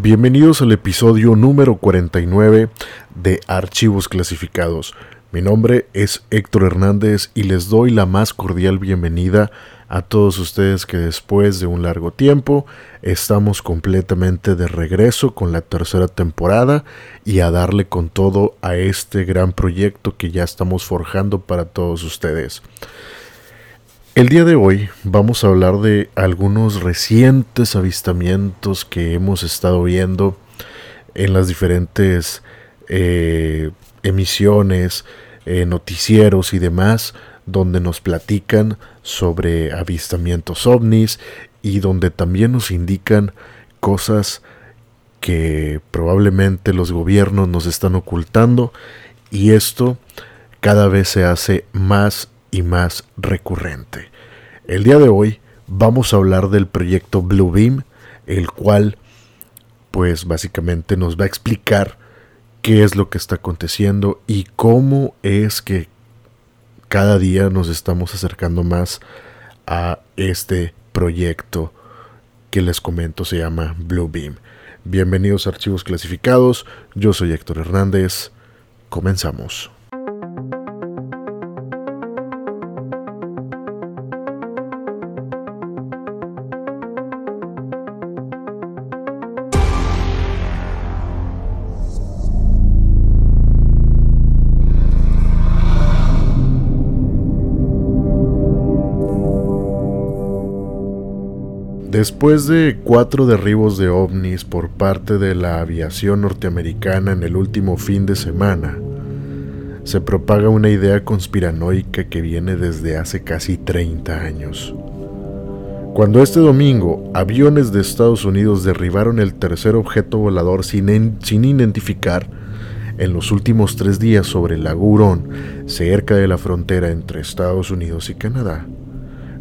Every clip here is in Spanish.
Bienvenidos al episodio número 49 de Archivos Clasificados. Mi nombre es Héctor Hernández y les doy la más cordial bienvenida a todos ustedes que después de un largo tiempo estamos completamente de regreso con la tercera temporada y a darle con todo a este gran proyecto que ya estamos forjando para todos ustedes. El día de hoy vamos a hablar de algunos recientes avistamientos que hemos estado viendo en las diferentes eh, emisiones, eh, noticieros y demás, donde nos platican sobre avistamientos ovnis y donde también nos indican cosas que probablemente los gobiernos nos están ocultando y esto cada vez se hace más y más recurrente. El día de hoy vamos a hablar del proyecto Bluebeam, el cual pues básicamente nos va a explicar qué es lo que está aconteciendo y cómo es que cada día nos estamos acercando más a este proyecto que les comento se llama Bluebeam. Bienvenidos a Archivos Clasificados, yo soy Héctor Hernández, comenzamos. Después de cuatro derribos de ovnis por parte de la aviación norteamericana en el último fin de semana, se propaga una idea conspiranoica que viene desde hace casi 30 años. Cuando este domingo aviones de Estados Unidos derribaron el tercer objeto volador sin, sin identificar en los últimos tres días sobre el lago cerca de la frontera entre Estados Unidos y Canadá,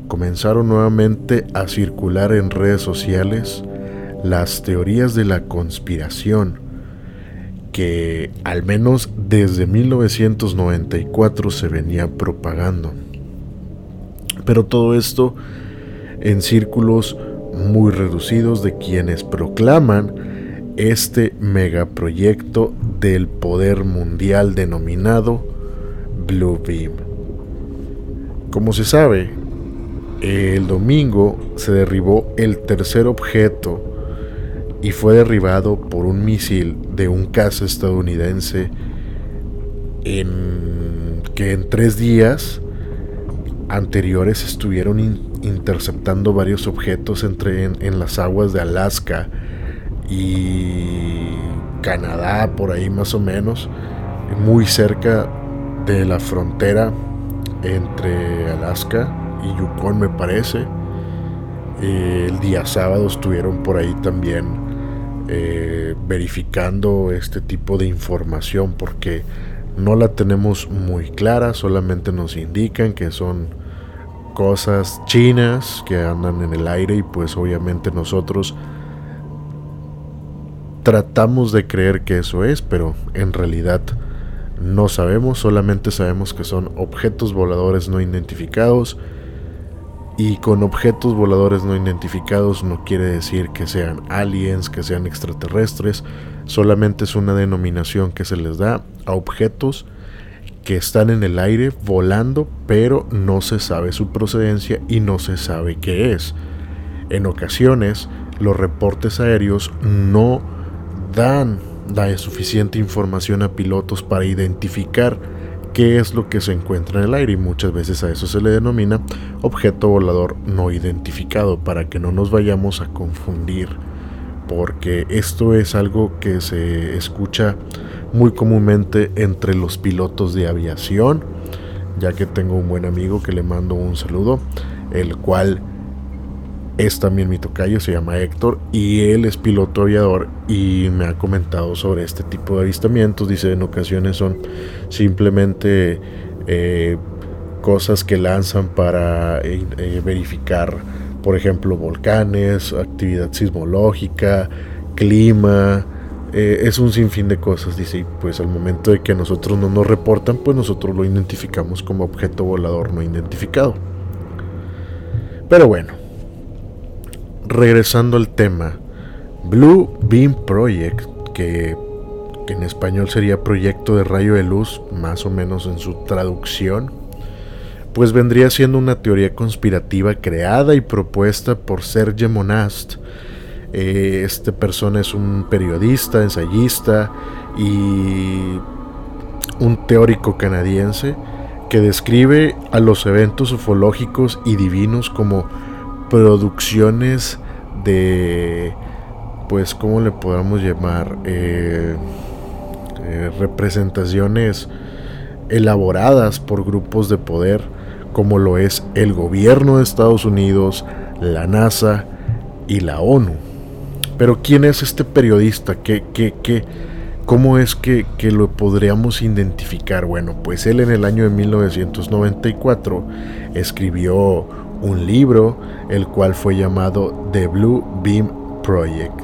comenzaron nuevamente a circular en redes sociales las teorías de la conspiración que al menos desde 1994 se venía propagando. Pero todo esto en círculos muy reducidos de quienes proclaman este megaproyecto del poder mundial denominado Blue Beam. Como se sabe, el domingo se derribó el tercer objeto y fue derribado por un misil de un caza estadounidense en que en tres días anteriores estuvieron interceptando varios objetos entre en, las aguas de Alaska y Canadá por ahí más o menos muy cerca de la frontera entre Alaska y Yukon me parece. Eh, el día sábado estuvieron por ahí también eh, verificando este tipo de información porque no la tenemos muy clara, solamente nos indican que son cosas chinas que andan en el aire y pues obviamente nosotros tratamos de creer que eso es, pero en realidad no sabemos, solamente sabemos que son objetos voladores no identificados y con objetos voladores no identificados no quiere decir que sean aliens, que sean extraterrestres, solamente es una denominación que se les da a objetos que están en el aire volando, pero no se sabe su procedencia y no se sabe qué es. En ocasiones, los reportes aéreos no dan la suficiente información a pilotos para identificar qué es lo que se encuentra en el aire y muchas veces a eso se le denomina objeto volador no identificado para que no nos vayamos a confundir porque esto es algo que se escucha muy comúnmente entre los pilotos de aviación ya que tengo un buen amigo que le mando un saludo el cual es también mi tocayo, se llama Héctor y él es piloto aviador y me ha comentado sobre este tipo de avistamientos. Dice en ocasiones son simplemente eh, cosas que lanzan para eh, eh, verificar, por ejemplo, volcanes, actividad sismológica, clima. es un sinfín de cosas, dice, y pues al momento de que nosotros no nos reportan, pues nosotros lo identificamos como objeto volador no identificado. Pero bueno, regresando al tema Blue Beam Project, que, en español sería Proyecto de Rayo de Luz, más o menos en su traducción, pues vendría siendo una teoría conspirativa creada y propuesta por Serge Monast. Eh, este persona es un periodista, ensayista y un teórico canadiense que describe a los eventos ufológicos y divinos como producciones de, pues, ¿cómo le podemos llamar? Eh, eh, representaciones elaboradas por grupos de poder como lo es el gobierno de Estados Unidos, la NASA y la ONU. Pero ¿quién es este periodista? ¿Qué, qué, qué, ¿Cómo es que, que, lo podríamos identificar? Bueno, pues él en el año de 1994 escribió un libro, el cual fue llamado The Blue Beam Project.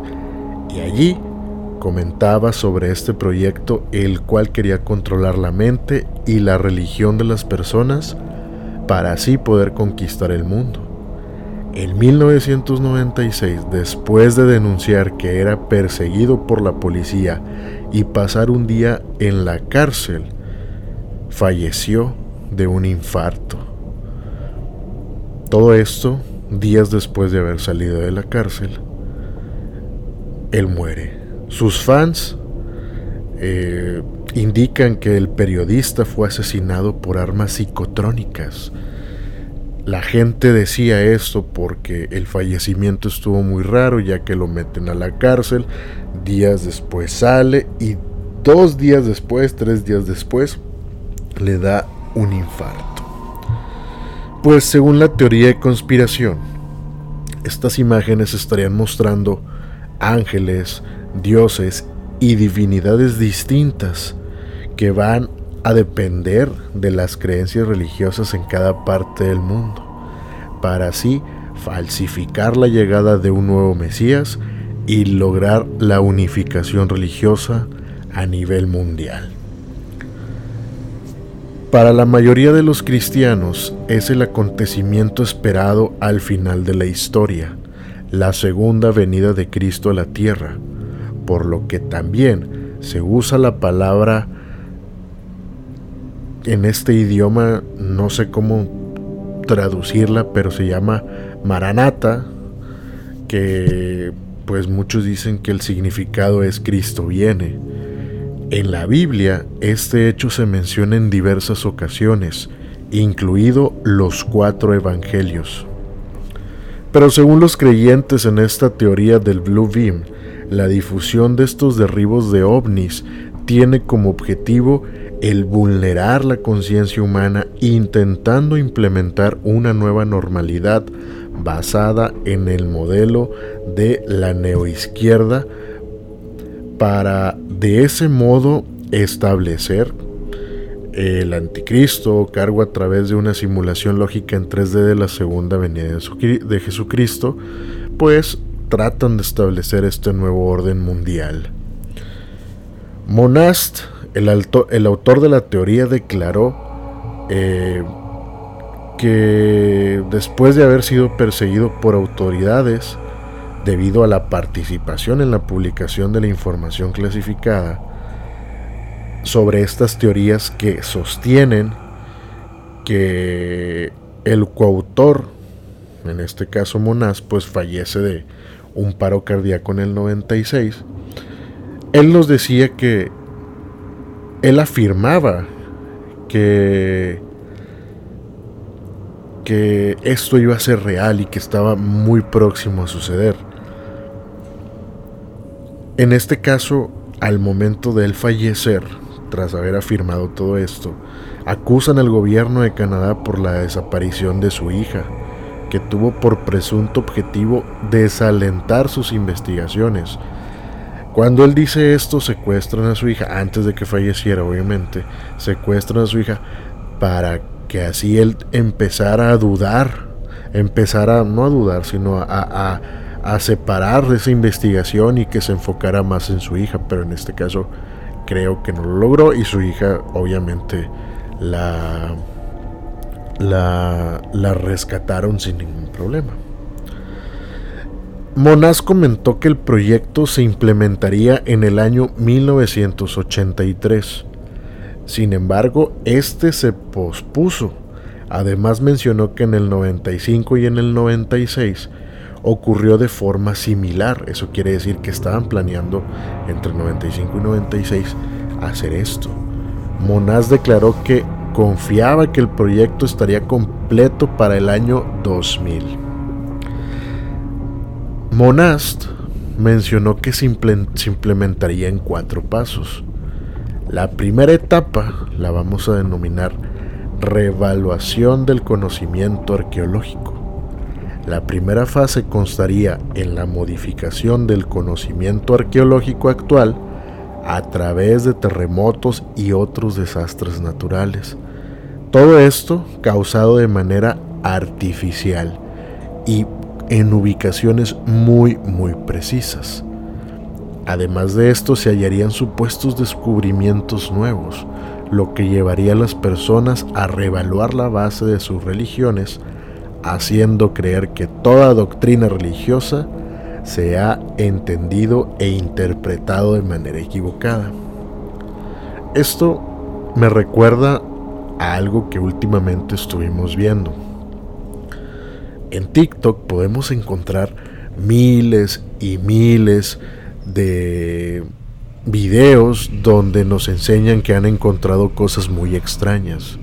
Y allí comentaba sobre este proyecto, el cual quería controlar la mente y la religión de las personas para así poder conquistar el mundo. En 1996, después de denunciar que era perseguido por la policía y pasar un día en la cárcel, falleció de un infarto. Todo esto días después de haber salido de la cárcel. Él muere. Sus fans eh, indican que el periodista fue asesinado por armas psicotrónicas. La gente decía esto porque el fallecimiento estuvo muy raro ya que lo meten a la cárcel, días después sale y dos días después, tres días después, le da un infarto. Pues según la teoría de conspiración, estas imágenes estarían mostrando ángeles, dioses y divinidades distintas que van a depender de las creencias religiosas en cada parte del mundo, para así falsificar la llegada de un nuevo Mesías y lograr la unificación religiosa a nivel mundial. Para la mayoría de los cristianos es el acontecimiento esperado al final de la historia, la segunda venida de Cristo a la tierra, por lo que también se usa la palabra en este idioma, no sé cómo traducirla, pero se llama Maranata, que pues muchos dicen que el significado es Cristo viene. En la Biblia, este hecho se menciona en diversas ocasiones, incluido los cuatro evangelios. Pero según los creyentes en esta teoría del Blue Beam, la difusión de estos derribos de ovnis tiene como objetivo el vulnerar la conciencia humana intentando implementar una nueva normalidad basada en el modelo de la neoizquierda para de ese modo establecer el anticristo cargo a través de una simulación lógica en 3D de la segunda venida de Jesucristo, pues tratan de establecer este nuevo orden mundial. Monast el, autor de la teoría declaró eh, que después de haber sido perseguido por autoridades debido a la participación en la publicación de la información clasificada sobre estas teorías que sostienen que el coautor, en este caso Monás, pues fallece de un paro cardíaco en el 96, él nos decía que él afirmaba que, que esto iba a ser real y que estaba muy próximo a suceder. En este caso, al momento de él fallecer, tras haber afirmado todo esto, acusan al gobierno de Canadá por la desaparición de su hija, que tuvo por presunto objetivo desalentar sus investigaciones. Cuando él dice esto, secuestran a su hija, antes de que falleciera, obviamente, secuestran a su hija para que así él empezara a dudar, empezara, no a dudar, sino a, a, separar esa investigación y que se enfocara más en su hija, pero en este caso creo que no lo logró y su hija obviamente la, la, la rescataron sin ningún problema. Monaz comentó que el proyecto se implementaría en el año 1983. Sin embargo, este se pospuso. Además mencionó que en el 95 y en el 96 ocurrió de forma similar. Eso quiere decir que estaban planeando entre 95 y 96 hacer esto. Monaz declaró que confiaba que el proyecto estaría completo para el año 2000. Monast mencionó que se, implementaría en cuatro pasos. La primera etapa la vamos a denominar revaluación del conocimiento arqueológico. La primera fase constaría en la modificación del conocimiento arqueológico actual a través de terremotos y otros desastres naturales. Todo esto causado de manera artificial y en ubicaciones muy muy precisas. Además de esto se hallarían supuestos descubrimientos nuevos, lo que llevaría a las personas a reevaluar la base de sus religiones, haciendo creer que toda doctrina religiosa se ha entendido e interpretado de manera equivocada. Esto me recuerda a algo que últimamente estuvimos viendo en TikTok podemos encontrar miles y miles de videos donde nos enseñan que han encontrado cosas muy extrañas.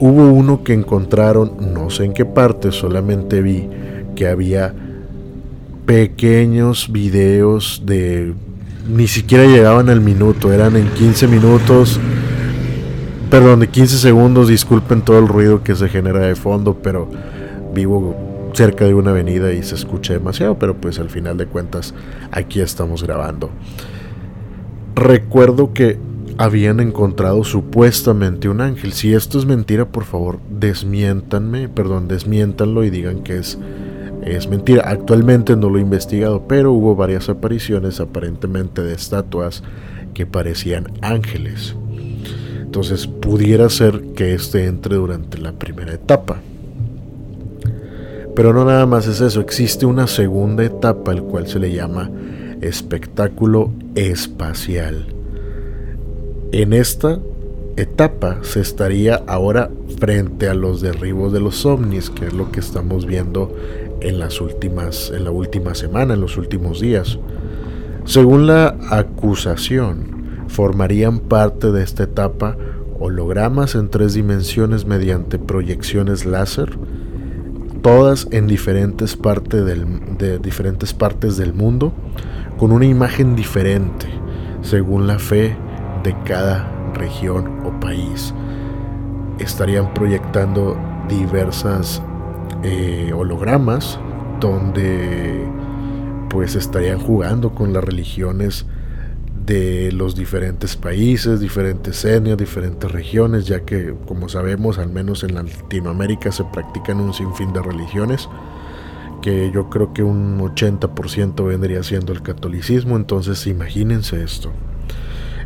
Hubo uno que encontraron, no sé en qué parte, solamente vi que había pequeños videos de... Ni siquiera llegaban al minuto, eran en 15 minutos, perdón, de 15 segundos, disculpen todo el ruido que se genera de fondo, pero vivo cerca de una avenida y se escucha demasiado, pero pues al final de cuentas aquí estamos grabando. Recuerdo que habían encontrado supuestamente un ángel. Si esto es mentira, por favor, desmiéntanme, perdón, desmiéntanlo y digan que es, es mentira. Actualmente no lo he investigado, pero hubo varias apariciones aparentemente de estatuas que parecían ángeles. Entonces pudiera ser que este entre durante la primera etapa. Pero no nada más es eso, existe una segunda etapa al cual se le llama espectáculo espacial. En esta etapa se estaría ahora frente a los derribos de los ovnis, que es lo que estamos viendo en las últimas en la última semana, en los últimos días. Según la acusación, formarían parte de esta etapa hologramas en tres dimensiones mediante proyecciones láser todas en diferentes, partes del, de diferentes partes del mundo, con una imagen diferente, según la fe de cada región o país. Estarían proyectando diversas eh, hologramas donde pues estarían jugando con las religiones de los diferentes países, diferentes etnias, diferentes regiones, ya que como sabemos, al menos en Latinoamérica se practican un sinfín de religiones, que yo creo que un 80% vendría siendo el catolicismo, entonces imagínense esto.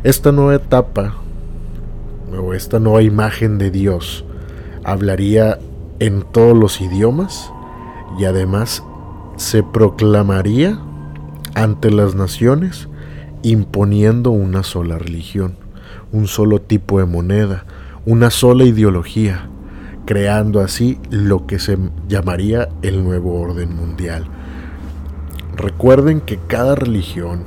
Esta nueva etapa, o esta nueva imagen de Dios, hablaría en todos los idiomas y además se proclamaría ante las naciones imponiendo una sola religión, un solo tipo de moneda, una sola ideología, creando así lo que se llamaría el nuevo orden mundial. Recuerden que cada religión,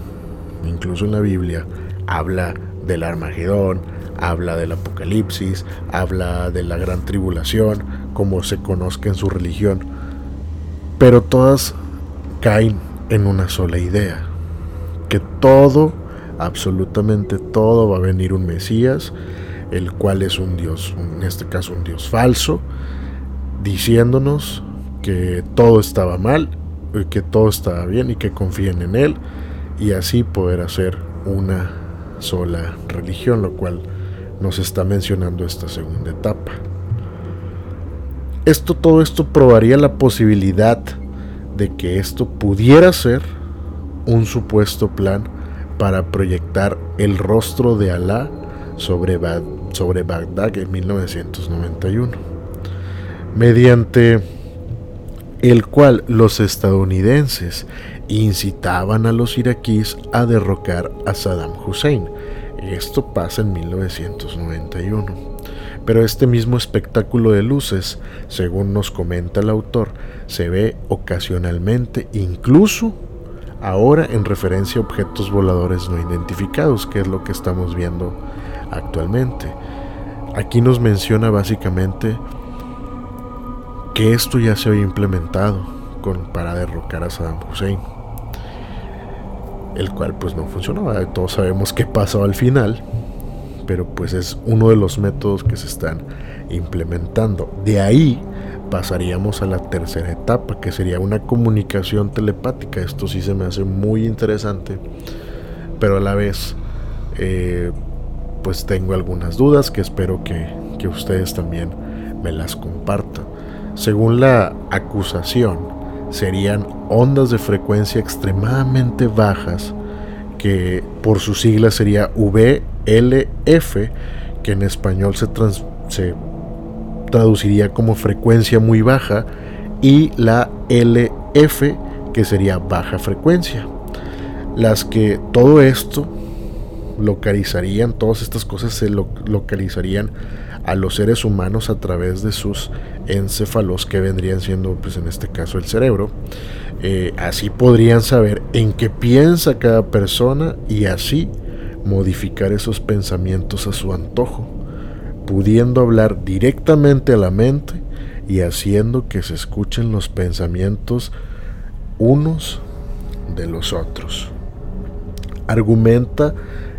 incluso en la Biblia, habla del Armagedón, habla del Apocalipsis, habla de la gran tribulación, como se conozca en su religión, pero todas caen en una sola idea, que todo, absolutamente todo, va a venir un Mesías, el cual es un Dios, en este caso un Dios falso, diciéndonos que todo estaba mal, que todo estaba bien y que confíen en Él, y así poder hacer una sola religión, lo cual nos está mencionando esta segunda etapa. Esto, todo esto probaría la posibilidad de que esto pudiera ser un supuesto plan para proyectar el rostro de Alá sobre, sobre Bagdad en 1991. Mediante el cual los estadounidenses incitaban a los iraquíes a derrocar a Saddam Hussein. Esto pasa en 1991. Pero este mismo espectáculo de luces, según nos comenta el autor, se ve ocasionalmente, incluso ahora en referencia a objetos voladores no identificados, que es lo que estamos viendo actualmente. Aquí nos menciona básicamente que esto ya se había implementado para derrocar a Saddam Hussein, el cual pues no funcionó. Todos sabemos qué pasó al final, pero pues es uno de los métodos que se están implementando. De ahí pasaríamos a la tercera etapa, que sería una comunicación telepática. Esto sí se me hace muy interesante, pero a la vez eh, pues tengo algunas dudas que espero que, que ustedes también me las compartan. Según la acusación, serían ondas de frecuencia extremadamente bajas que por su sigla sería VLF, que en español se, se traduciría como frecuencia muy baja, y la LF, que sería baja frecuencia. Las que todo esto localizarían, todas estas cosas se localizarían a los seres humanos a través de sus encéfalos que vendrían siendo pues en este caso el cerebro. Eh, así podrían saber en qué piensa cada persona y así modificar esos pensamientos a su antojo pudiendo hablar directamente a la mente y haciendo que se escuchen los pensamientos unos de los otros. Argumenta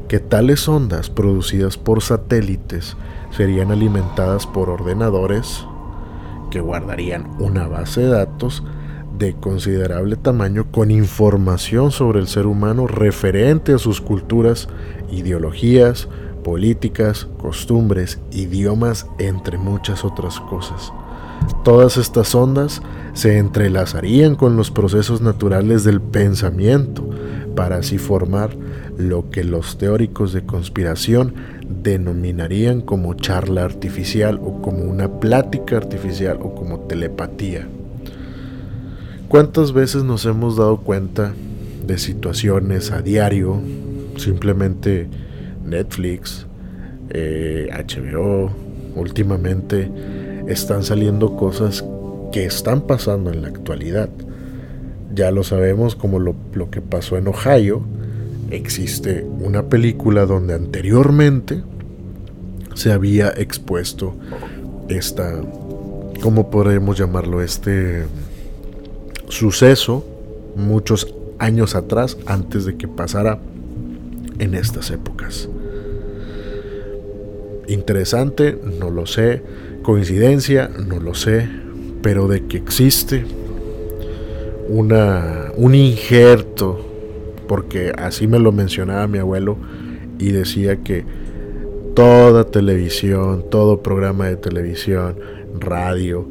que tales ondas producidas por satélites serían alimentadas por ordenadores que guardarían una base de datos de considerable tamaño con información sobre el ser humano referente a sus culturas, ideologías, políticas, costumbres, idiomas, entre muchas otras cosas. Todas estas ondas se entrelazarían con los procesos naturales del pensamiento para así formar lo que los teóricos de conspiración denominarían como charla artificial o como una plática artificial o como telepatía. ¿Cuántas veces nos hemos dado cuenta de situaciones a diario? Simplemente Netflix, HBO, eh, últimamente están saliendo cosas que están pasando en la actualidad. Ya lo sabemos como lo, que pasó en Ohio, existe una película donde anteriormente se había expuesto esta, ¿cómo podemos llamarlo? Este suceso muchos años atrás, antes de que pasara en estas épocas. Interesante, no lo sé. Coincidencia, no lo sé. Pero de que existe una, un injerto porque así me lo mencionaba mi abuelo y decía que toda televisión, todo programa de televisión, radio,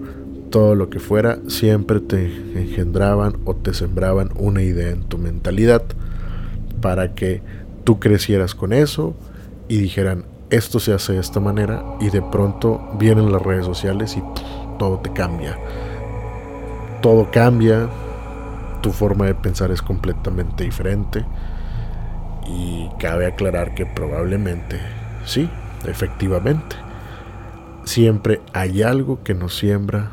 todo lo que fuera, siempre te engendraban o te sembraban una idea en tu mentalidad para que tú crecieras con eso y dijeran, esto se hace de esta manera y de pronto vienen las redes sociales y todo te cambia. Todo cambia, tu forma de pensar es completamente diferente. Y cabe aclarar que probablemente, sí, efectivamente, siempre hay algo que nos siembra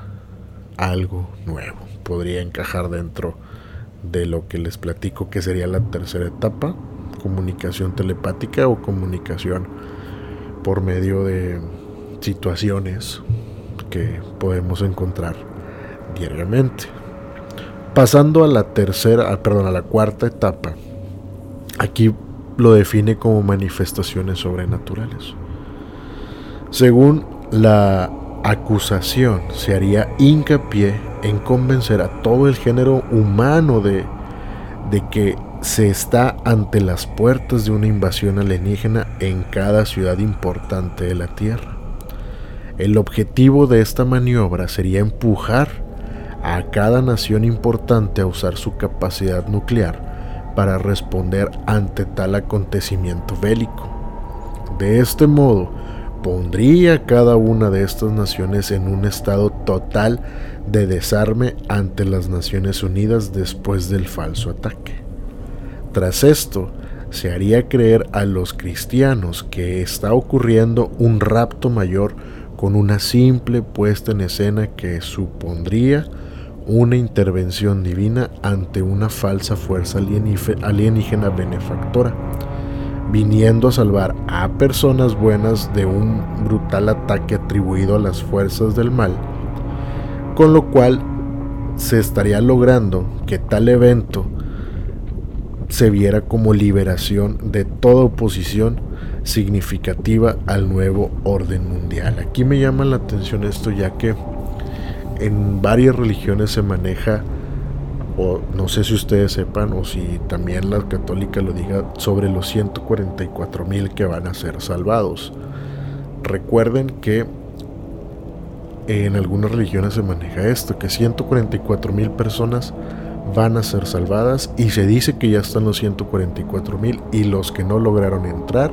algo nuevo. Podría encajar dentro de lo que les platico que sería la tercera etapa, comunicación telepática o comunicación por medio de situaciones que podemos encontrar diariamente. Pasando a la tercera, perdón, a la cuarta etapa, aquí lo define como manifestaciones sobrenaturales. Según la acusación, se haría hincapié en convencer a todo el género humano de, de que se está ante las puertas de una invasión alienígena en cada ciudad importante de la Tierra. El objetivo de esta maniobra sería empujar a cada nación importante a usar su capacidad nuclear para responder ante tal acontecimiento bélico. De este modo, pondría cada una de estas naciones en un estado total de desarme ante las Naciones Unidas después del falso ataque. Tras esto, se haría creer a los cristianos que está ocurriendo un rapto mayor con una simple puesta en escena que supondría una intervención divina ante una falsa fuerza alienígena benefactora, viniendo a salvar a personas buenas de un brutal ataque atribuido a las fuerzas del mal, con lo cual se estaría logrando que tal evento se viera como liberación de toda oposición significativa al nuevo orden mundial. Aquí me llama la atención esto ya que en varias religiones se maneja, o no sé si ustedes sepan, o si también la católica lo diga, sobre los 144 mil que van a ser salvados. Recuerden que en algunas religiones se maneja esto, que 144 mil personas van a ser salvadas y se dice que ya están los 144 mil y los que no lograron entrar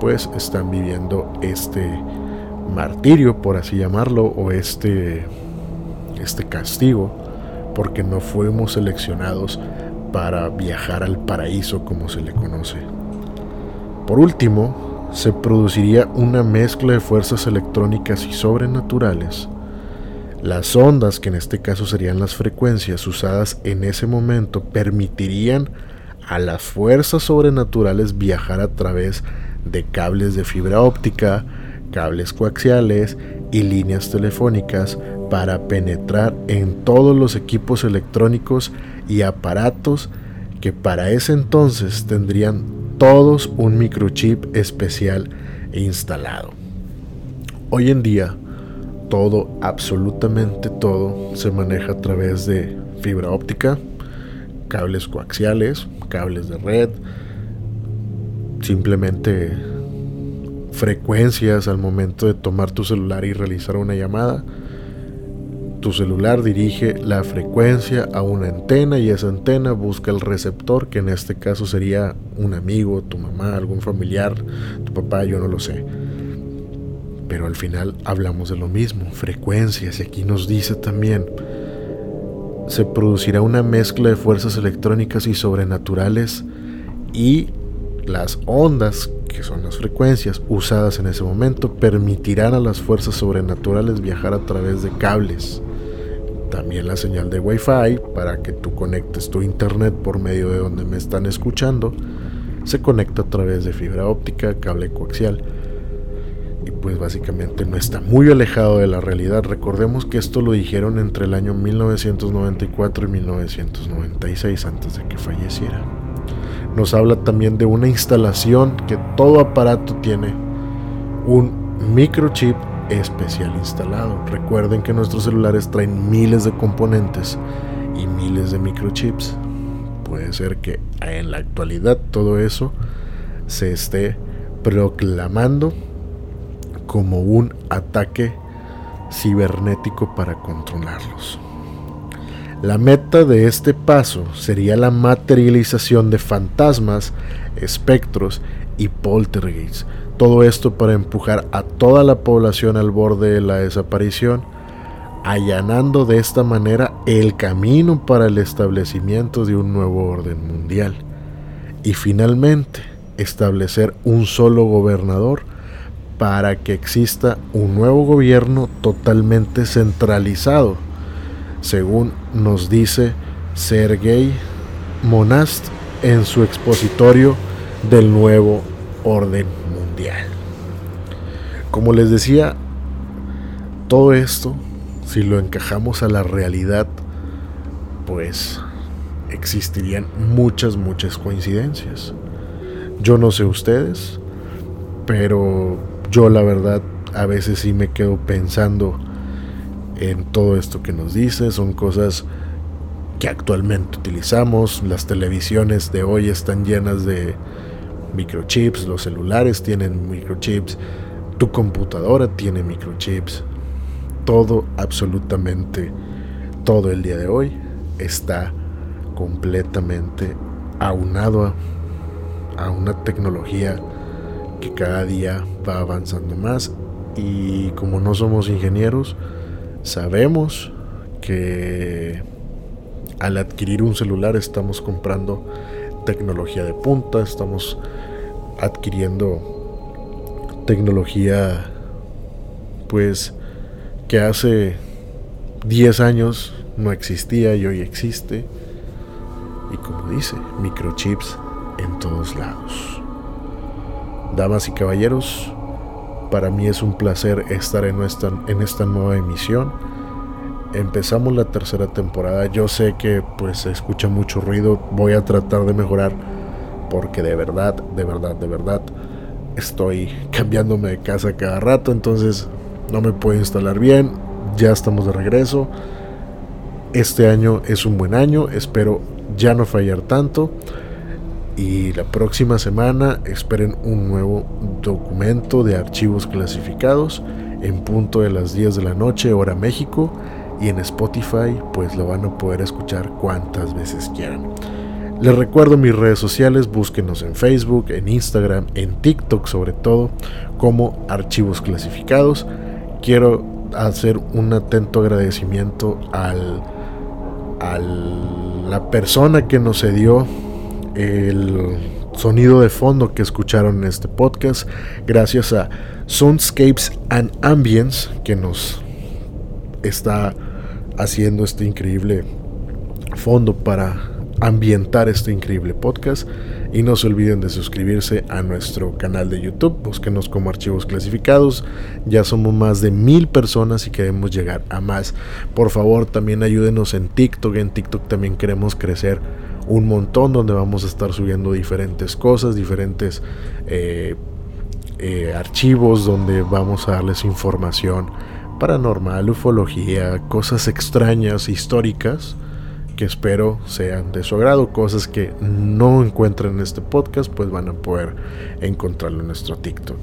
pues están viviendo este martirio por así llamarlo o este este castigo porque no fuimos seleccionados para viajar al paraíso como se le conoce. Por último, se produciría una mezcla de fuerzas electrónicas y sobrenaturales. Las ondas, que en este caso serían las frecuencias usadas en ese momento, permitirían a las fuerzas sobrenaturales viajar a través de cables de fibra óptica, cables coaxiales y líneas telefónicas para penetrar en todos los equipos electrónicos y aparatos que para ese entonces tendrían todos un microchip especial instalado. Hoy en día, todo, absolutamente todo, se maneja a través de fibra óptica, cables coaxiales, cables de red, simplemente frecuencias al momento de tomar tu celular y realizar una llamada. Tu celular dirige la frecuencia a una antena y esa antena busca el receptor, que en este caso sería un amigo, tu mamá, algún familiar, tu papá, yo no lo sé. Pero al final hablamos de lo mismo, frecuencias, y aquí nos dice también, se producirá una mezcla de fuerzas electrónicas y sobrenaturales y las ondas que son las frecuencias usadas en ese momento, permitirán a las fuerzas sobrenaturales viajar a través de cables. También la señal de Wi-Fi para que tú conectes tu internet por medio de donde me están escuchando se conecta a través de fibra óptica, cable coaxial. Y pues básicamente no está muy alejado de la realidad. Recordemos que esto lo dijeron entre el año 1994 y 1996 antes de que falleciera nos habla también de una instalación que todo aparato tiene un microchip especial instalado. Recuerden que nuestros celulares traen miles de componentes y miles de microchips. Puede ser que en la actualidad todo eso se esté proclamando como un ataque cibernético para controlarlos. La meta de este paso sería la materialización de fantasmas, espectros y poltergeists. Todo esto para empujar a toda la población al borde de la desaparición, allanando de esta manera el camino para el establecimiento de un nuevo orden mundial. Y finalmente, establecer un solo gobernador para que exista un nuevo gobierno totalmente centralizado según nos dice Sergei Monast en su expositorio del nuevo orden Como les decía, todo esto, si lo encajamos a la realidad, pues existirían muchas, muchas coincidencias. Yo no sé ustedes, pero yo la verdad a veces sí me quedo pensando en todo esto que nos dice. Son cosas que actualmente utilizamos. Las televisiones de hoy están llenas de microchips, los celulares tienen microchips, tu computadora tiene microchips. Todo, absolutamente todo el día de hoy está completamente aunado a, a una tecnología que cada día va avanzando más y como no somos ingenieros, sabemos que al adquirir un celular estamos comprando tecnología de punta, estamos adquiriendo tecnología pues que hace 10 años no existía y hoy existe. Y como dice, microchips en todos lados. Damas y caballeros, para mí es un placer estar en esta, en esta nueva emisión. Empezamos la tercera temporada. Yo sé que pues se escucha mucho ruido. Voy a tratar de mejorar porque de verdad, de verdad, de verdad estoy cambiándome de casa cada rato, entonces no me puedo instalar bien. Ya estamos de regreso. Este año es un buen año, espero ya no fallar tanto. Y la próxima semana esperen un nuevo documento de archivos clasificados en punto de las 10 de la noche, hora México. Y en Spotify, pues lo van a poder escuchar cuantas veces quieran. Les recuerdo mis redes sociales, búsquenos en Facebook, en Instagram, en TikTok sobre todo, como archivos clasificados. Quiero hacer un atento agradecimiento al, a la persona que nos cedió el sonido de fondo que escucharon en este podcast, gracias a Soundscapes and Ambience que nos está haciendo este increíble fondo para ambientar este increíble podcast. Y no se olviden de suscribirse a nuestro canal de YouTube. Búsquenos como archivos clasificados. Ya somos más de mil personas y queremos llegar a más. Por favor, también ayúdenos en TikTok. En TikTok también queremos crecer un montón donde vamos a estar subiendo diferentes cosas, diferentes eh, eh, archivos donde vamos a darles información paranormal, ufología, cosas extrañas, históricas que espero sean de su agrado, cosas que no encuentren en este podcast, pues van a poder encontrarlo en nuestro TikTok.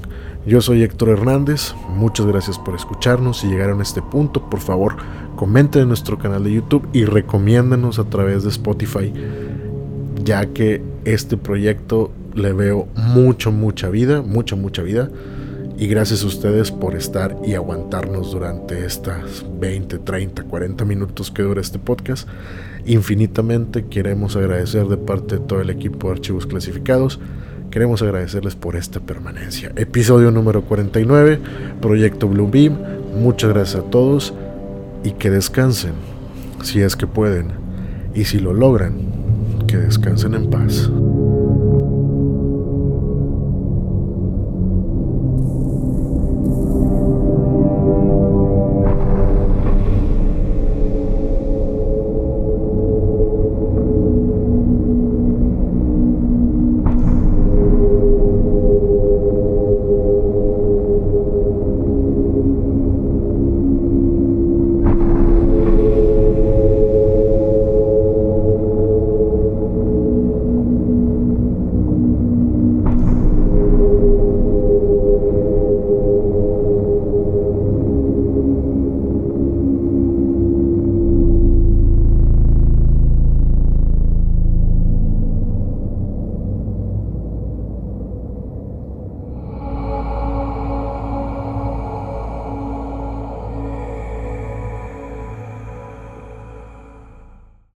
Yo soy Héctor Hernández, muchas gracias por escucharnos. Si llegaron a este punto, por favor, comenten en nuestro canal de YouTube y recomiéndenos a través de Spotify, ya que este proyecto le veo mucho, mucha vida, mucha, mucha vida. Y gracias a ustedes por estar y aguantarnos durante estas 20, 30, 40 minutos que dura este podcast. Infinitamente queremos agradecer de parte de todo el equipo de archivos clasificados. Queremos agradecerles por esta permanencia. Episodio número 49, Proyecto Blue Beam. Muchas gracias a todos y que descansen, si es que pueden. Y si lo logran, que descansen en paz.